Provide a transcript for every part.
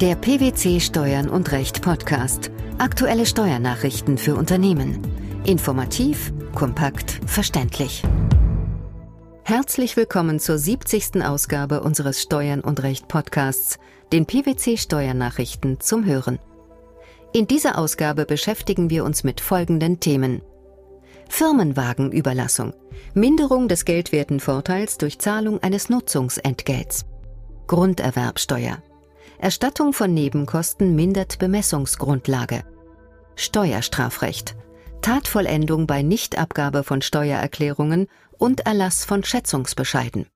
Der PwC Steuern und Recht Podcast. Aktuelle Steuernachrichten für Unternehmen. Informativ, kompakt, verständlich. Herzlich willkommen zur 70. Ausgabe unseres Steuern und Recht Podcasts, den PwC Steuernachrichten zum Hören. In dieser Ausgabe beschäftigen wir uns mit folgenden Themen. Firmenwagenüberlassung. Minderung des geldwerten Vorteils durch Zahlung eines Nutzungsentgelts. Grunderwerbsteuer. Erstattung von Nebenkosten mindert Bemessungsgrundlage. Steuerstrafrecht. Tatvollendung bei Nichtabgabe von Steuererklärungen und Erlass von Schätzungsbescheiden.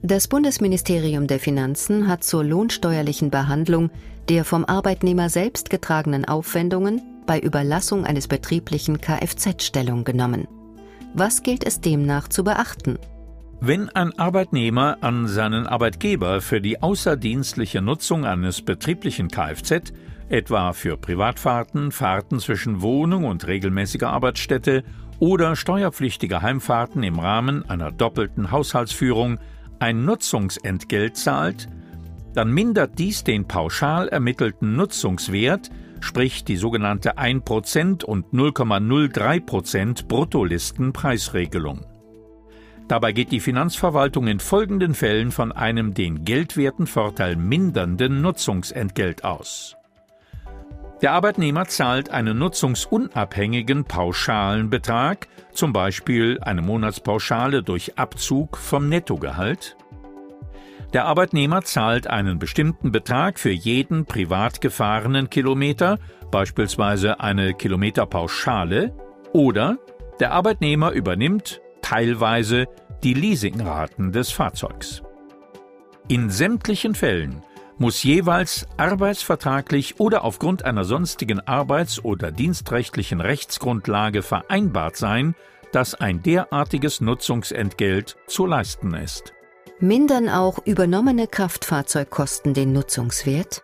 Das Bundesministerium der Finanzen hat zur lohnsteuerlichen Behandlung der vom Arbeitnehmer selbst getragenen Aufwendungen bei Überlassung eines betrieblichen Kfz Stellung genommen. Was gilt es demnach zu beachten? Wenn ein Arbeitnehmer an seinen Arbeitgeber für die außerdienstliche Nutzung eines betrieblichen Kfz, etwa für Privatfahrten, Fahrten zwischen Wohnung und regelmäßiger Arbeitsstätte oder steuerpflichtige Heimfahrten im Rahmen einer doppelten Haushaltsführung ein Nutzungsentgelt zahlt, dann mindert dies den pauschal ermittelten Nutzungswert, sprich die sogenannte 1% und 0,03% Bruttolistenpreisregelung. Dabei geht die Finanzverwaltung in folgenden Fällen von einem den geldwerten Vorteil mindernden Nutzungsentgelt aus. Der Arbeitnehmer zahlt einen nutzungsunabhängigen pauschalen Betrag, zum Beispiel eine Monatspauschale durch Abzug vom Nettogehalt. Der Arbeitnehmer zahlt einen bestimmten Betrag für jeden privat gefahrenen Kilometer, beispielsweise eine Kilometerpauschale, oder der Arbeitnehmer übernimmt teilweise die Leasingraten des Fahrzeugs. In sämtlichen Fällen muss jeweils arbeitsvertraglich oder aufgrund einer sonstigen arbeits- oder dienstrechtlichen Rechtsgrundlage vereinbart sein, dass ein derartiges Nutzungsentgelt zu leisten ist. Mindern auch übernommene Kraftfahrzeugkosten den Nutzungswert?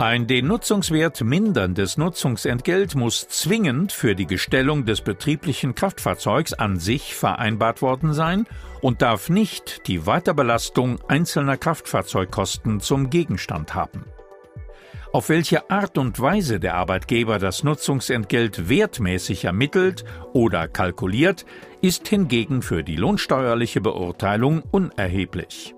Ein den Nutzungswert minderndes Nutzungsentgelt muss zwingend für die Gestellung des betrieblichen Kraftfahrzeugs an sich vereinbart worden sein und darf nicht die Weiterbelastung einzelner Kraftfahrzeugkosten zum Gegenstand haben. Auf welche Art und Weise der Arbeitgeber das Nutzungsentgelt wertmäßig ermittelt oder kalkuliert, ist hingegen für die lohnsteuerliche Beurteilung unerheblich.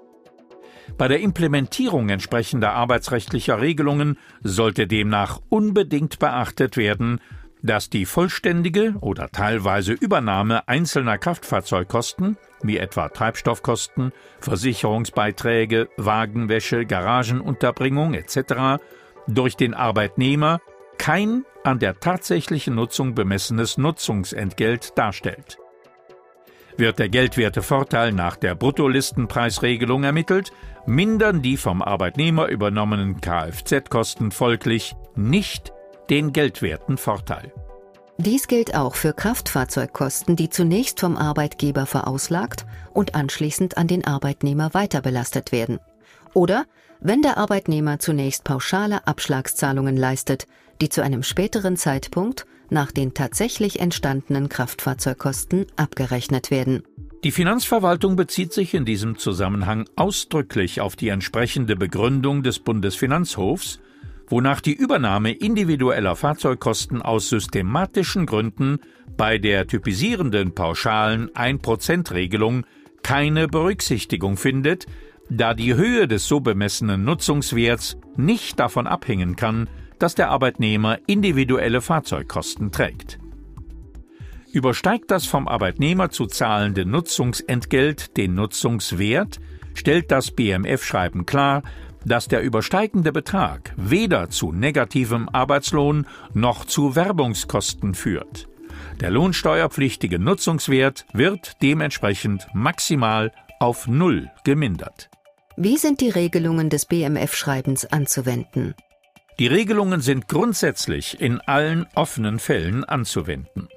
Bei der Implementierung entsprechender arbeitsrechtlicher Regelungen sollte demnach unbedingt beachtet werden, dass die vollständige oder teilweise Übernahme einzelner Kraftfahrzeugkosten, wie etwa Treibstoffkosten, Versicherungsbeiträge, Wagenwäsche, Garagenunterbringung etc., durch den Arbeitnehmer kein an der tatsächlichen Nutzung bemessenes Nutzungsentgelt darstellt. Wird der geldwerte Vorteil nach der Bruttolistenpreisregelung ermittelt, mindern die vom Arbeitnehmer übernommenen Kfz-Kosten folglich nicht den geldwerten Vorteil. Dies gilt auch für Kraftfahrzeugkosten, die zunächst vom Arbeitgeber verauslagt und anschließend an den Arbeitnehmer weiterbelastet werden. Oder wenn der Arbeitnehmer zunächst pauschale Abschlagszahlungen leistet, die zu einem späteren Zeitpunkt nach den tatsächlich entstandenen Kraftfahrzeugkosten abgerechnet werden. Die Finanzverwaltung bezieht sich in diesem Zusammenhang ausdrücklich auf die entsprechende Begründung des Bundesfinanzhofs, wonach die Übernahme individueller Fahrzeugkosten aus systematischen Gründen bei der typisierenden pauschalen 1%-Regelung keine Berücksichtigung findet, da die Höhe des so bemessenen Nutzungswerts nicht davon abhängen kann, dass der Arbeitnehmer individuelle Fahrzeugkosten trägt. Übersteigt das vom Arbeitnehmer zu zahlende Nutzungsentgelt den Nutzungswert, stellt das BMF-Schreiben klar, dass der übersteigende Betrag weder zu negativem Arbeitslohn noch zu Werbungskosten führt. Der lohnsteuerpflichtige Nutzungswert wird dementsprechend maximal auf Null gemindert. Wie sind die Regelungen des BMF-Schreibens anzuwenden? Die Regelungen sind grundsätzlich in allen offenen Fällen anzuwenden.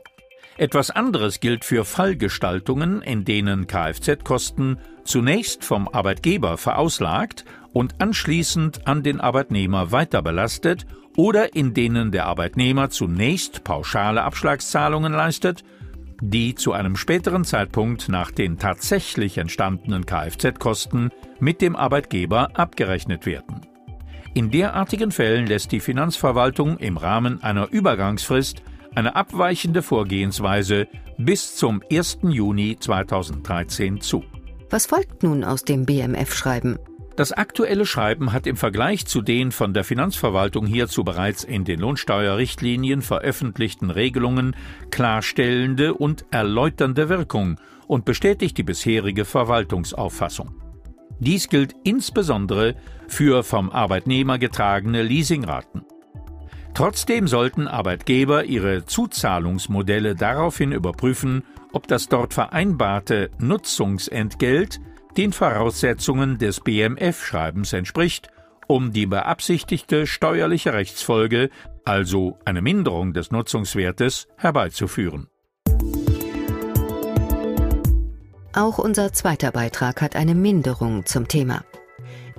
Etwas anderes gilt für Fallgestaltungen, in denen Kfz-Kosten zunächst vom Arbeitgeber verauslagt und anschließend an den Arbeitnehmer weiterbelastet oder in denen der Arbeitnehmer zunächst pauschale Abschlagszahlungen leistet, die zu einem späteren Zeitpunkt nach den tatsächlich entstandenen Kfz-Kosten mit dem Arbeitgeber abgerechnet werden. In derartigen Fällen lässt die Finanzverwaltung im Rahmen einer Übergangsfrist eine abweichende Vorgehensweise bis zum 1. Juni 2013 zu. Was folgt nun aus dem BMF-Schreiben? Das aktuelle Schreiben hat im Vergleich zu den von der Finanzverwaltung hierzu bereits in den Lohnsteuerrichtlinien veröffentlichten Regelungen klarstellende und erläuternde Wirkung und bestätigt die bisherige Verwaltungsauffassung. Dies gilt insbesondere für vom Arbeitnehmer getragene Leasingraten. Trotzdem sollten Arbeitgeber ihre Zuzahlungsmodelle daraufhin überprüfen, ob das dort vereinbarte Nutzungsentgelt den Voraussetzungen des BMF-Schreibens entspricht, um die beabsichtigte steuerliche Rechtsfolge, also eine Minderung des Nutzungswertes, herbeizuführen. Auch unser zweiter Beitrag hat eine Minderung zum Thema.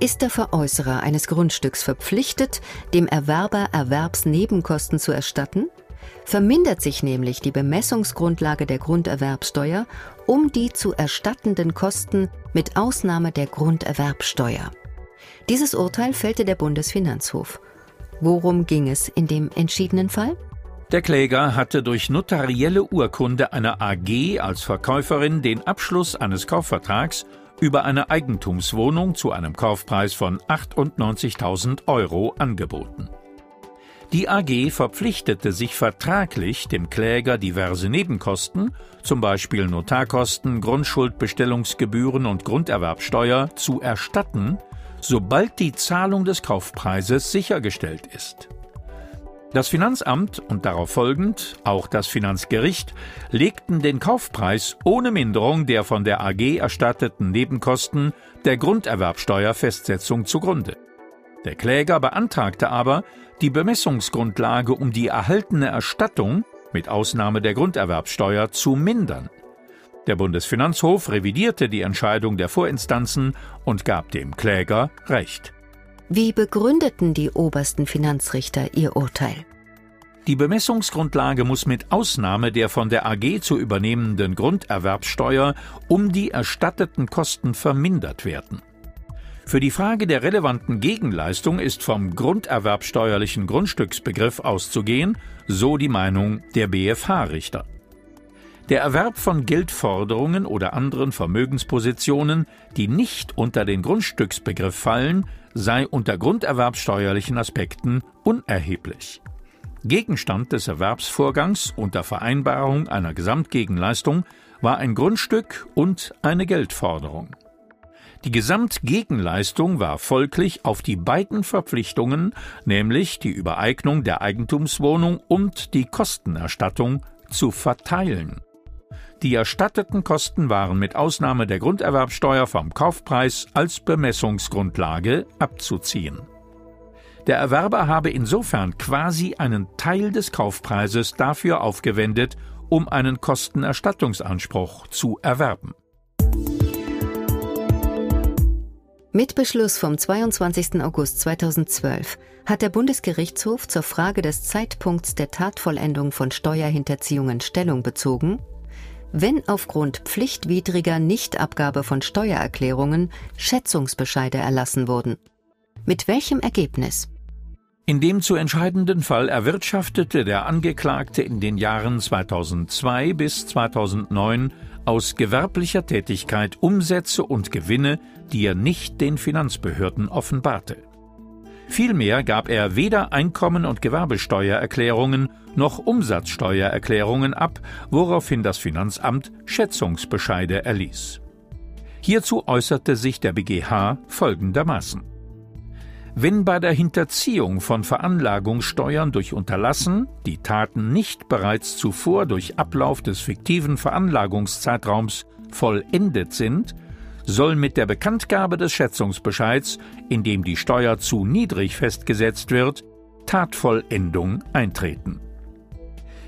Ist der Veräußerer eines Grundstücks verpflichtet, dem Erwerber Erwerbsnebenkosten zu erstatten? vermindert sich nämlich die Bemessungsgrundlage der Grunderwerbsteuer um die zu erstattenden Kosten mit Ausnahme der Grunderwerbsteuer. Dieses Urteil fällte der Bundesfinanzhof. Worum ging es in dem entschiedenen Fall? Der Kläger hatte durch notarielle Urkunde einer AG als Verkäuferin den Abschluss eines Kaufvertrags über eine Eigentumswohnung zu einem Kaufpreis von 98.000 Euro angeboten. Die AG verpflichtete sich vertraglich, dem Kläger diverse Nebenkosten, zum Beispiel Notarkosten, Grundschuldbestellungsgebühren und Grunderwerbsteuer, zu erstatten, sobald die Zahlung des Kaufpreises sichergestellt ist. Das Finanzamt und darauf folgend auch das Finanzgericht legten den Kaufpreis ohne Minderung der von der AG erstatteten Nebenkosten der Grunderwerbsteuerfestsetzung zugrunde. Der Kläger beantragte aber, die Bemessungsgrundlage um die erhaltene Erstattung mit Ausnahme der Grunderwerbsteuer zu mindern. Der Bundesfinanzhof revidierte die Entscheidung der Vorinstanzen und gab dem Kläger Recht. Wie begründeten die obersten Finanzrichter ihr Urteil? Die Bemessungsgrundlage muss mit Ausnahme der von der AG zu übernehmenden Grunderwerbsteuer um die erstatteten Kosten vermindert werden. Für die Frage der relevanten Gegenleistung ist vom grunderwerbsteuerlichen Grundstücksbegriff auszugehen, so die Meinung der BFH-Richter. Der Erwerb von Geldforderungen oder anderen Vermögenspositionen, die nicht unter den Grundstücksbegriff fallen, sei unter grunderwerbsteuerlichen Aspekten unerheblich. Gegenstand des Erwerbsvorgangs unter Vereinbarung einer Gesamtgegenleistung war ein Grundstück und eine Geldforderung. Die Gesamtgegenleistung war folglich auf die beiden Verpflichtungen, nämlich die Übereignung der Eigentumswohnung und die Kostenerstattung, zu verteilen. Die erstatteten Kosten waren mit Ausnahme der Grunderwerbsteuer vom Kaufpreis als Bemessungsgrundlage abzuziehen. Der Erwerber habe insofern quasi einen Teil des Kaufpreises dafür aufgewendet, um einen Kostenerstattungsanspruch zu erwerben. Mit Beschluss vom 22. August 2012 hat der Bundesgerichtshof zur Frage des Zeitpunkts der Tatvollendung von Steuerhinterziehungen Stellung bezogen, wenn aufgrund pflichtwidriger Nichtabgabe von Steuererklärungen Schätzungsbescheide erlassen wurden. Mit welchem Ergebnis? In dem zu entscheidenden Fall erwirtschaftete der Angeklagte in den Jahren 2002 bis 2009 aus gewerblicher Tätigkeit Umsätze und Gewinne, die er nicht den Finanzbehörden offenbarte. Vielmehr gab er weder Einkommen- und Gewerbesteuererklärungen noch Umsatzsteuererklärungen ab, woraufhin das Finanzamt Schätzungsbescheide erließ. Hierzu äußerte sich der BGH folgendermaßen wenn bei der Hinterziehung von Veranlagungssteuern durch Unterlassen die Taten nicht bereits zuvor durch Ablauf des fiktiven Veranlagungszeitraums vollendet sind, soll mit der Bekanntgabe des Schätzungsbescheids, in dem die Steuer zu niedrig festgesetzt wird, Tatvollendung eintreten.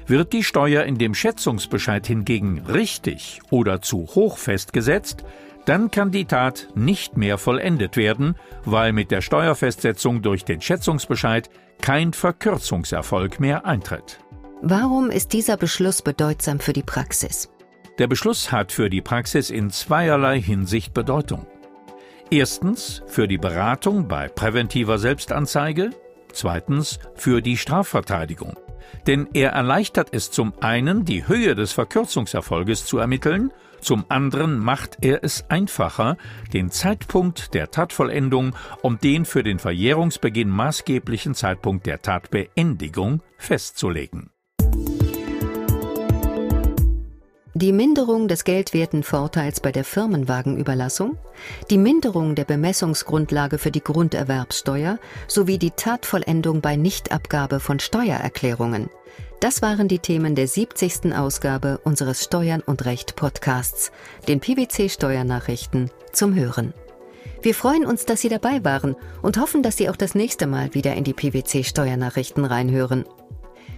Wird die Steuer in dem Schätzungsbescheid hingegen richtig oder zu hoch festgesetzt, dann kann die Tat nicht mehr vollendet werden, weil mit der Steuerfestsetzung durch den Schätzungsbescheid kein Verkürzungserfolg mehr eintritt. Warum ist dieser Beschluss bedeutsam für die Praxis? Der Beschluss hat für die Praxis in zweierlei Hinsicht Bedeutung. Erstens für die Beratung bei präventiver Selbstanzeige, zweitens für die Strafverteidigung. Denn er erleichtert es zum einen, die Höhe des Verkürzungserfolges zu ermitteln, zum anderen macht er es einfacher, den Zeitpunkt der Tatvollendung und den für den Verjährungsbeginn maßgeblichen Zeitpunkt der Tatbeendigung festzulegen. Die Minderung des geldwerten Vorteils bei der Firmenwagenüberlassung, die Minderung der Bemessungsgrundlage für die Grunderwerbsteuer sowie die Tatvollendung bei Nichtabgabe von Steuererklärungen. Das waren die Themen der 70. Ausgabe unseres Steuern und Recht Podcasts, den PwC Steuernachrichten zum Hören. Wir freuen uns, dass Sie dabei waren und hoffen, dass Sie auch das nächste Mal wieder in die PwC Steuernachrichten reinhören.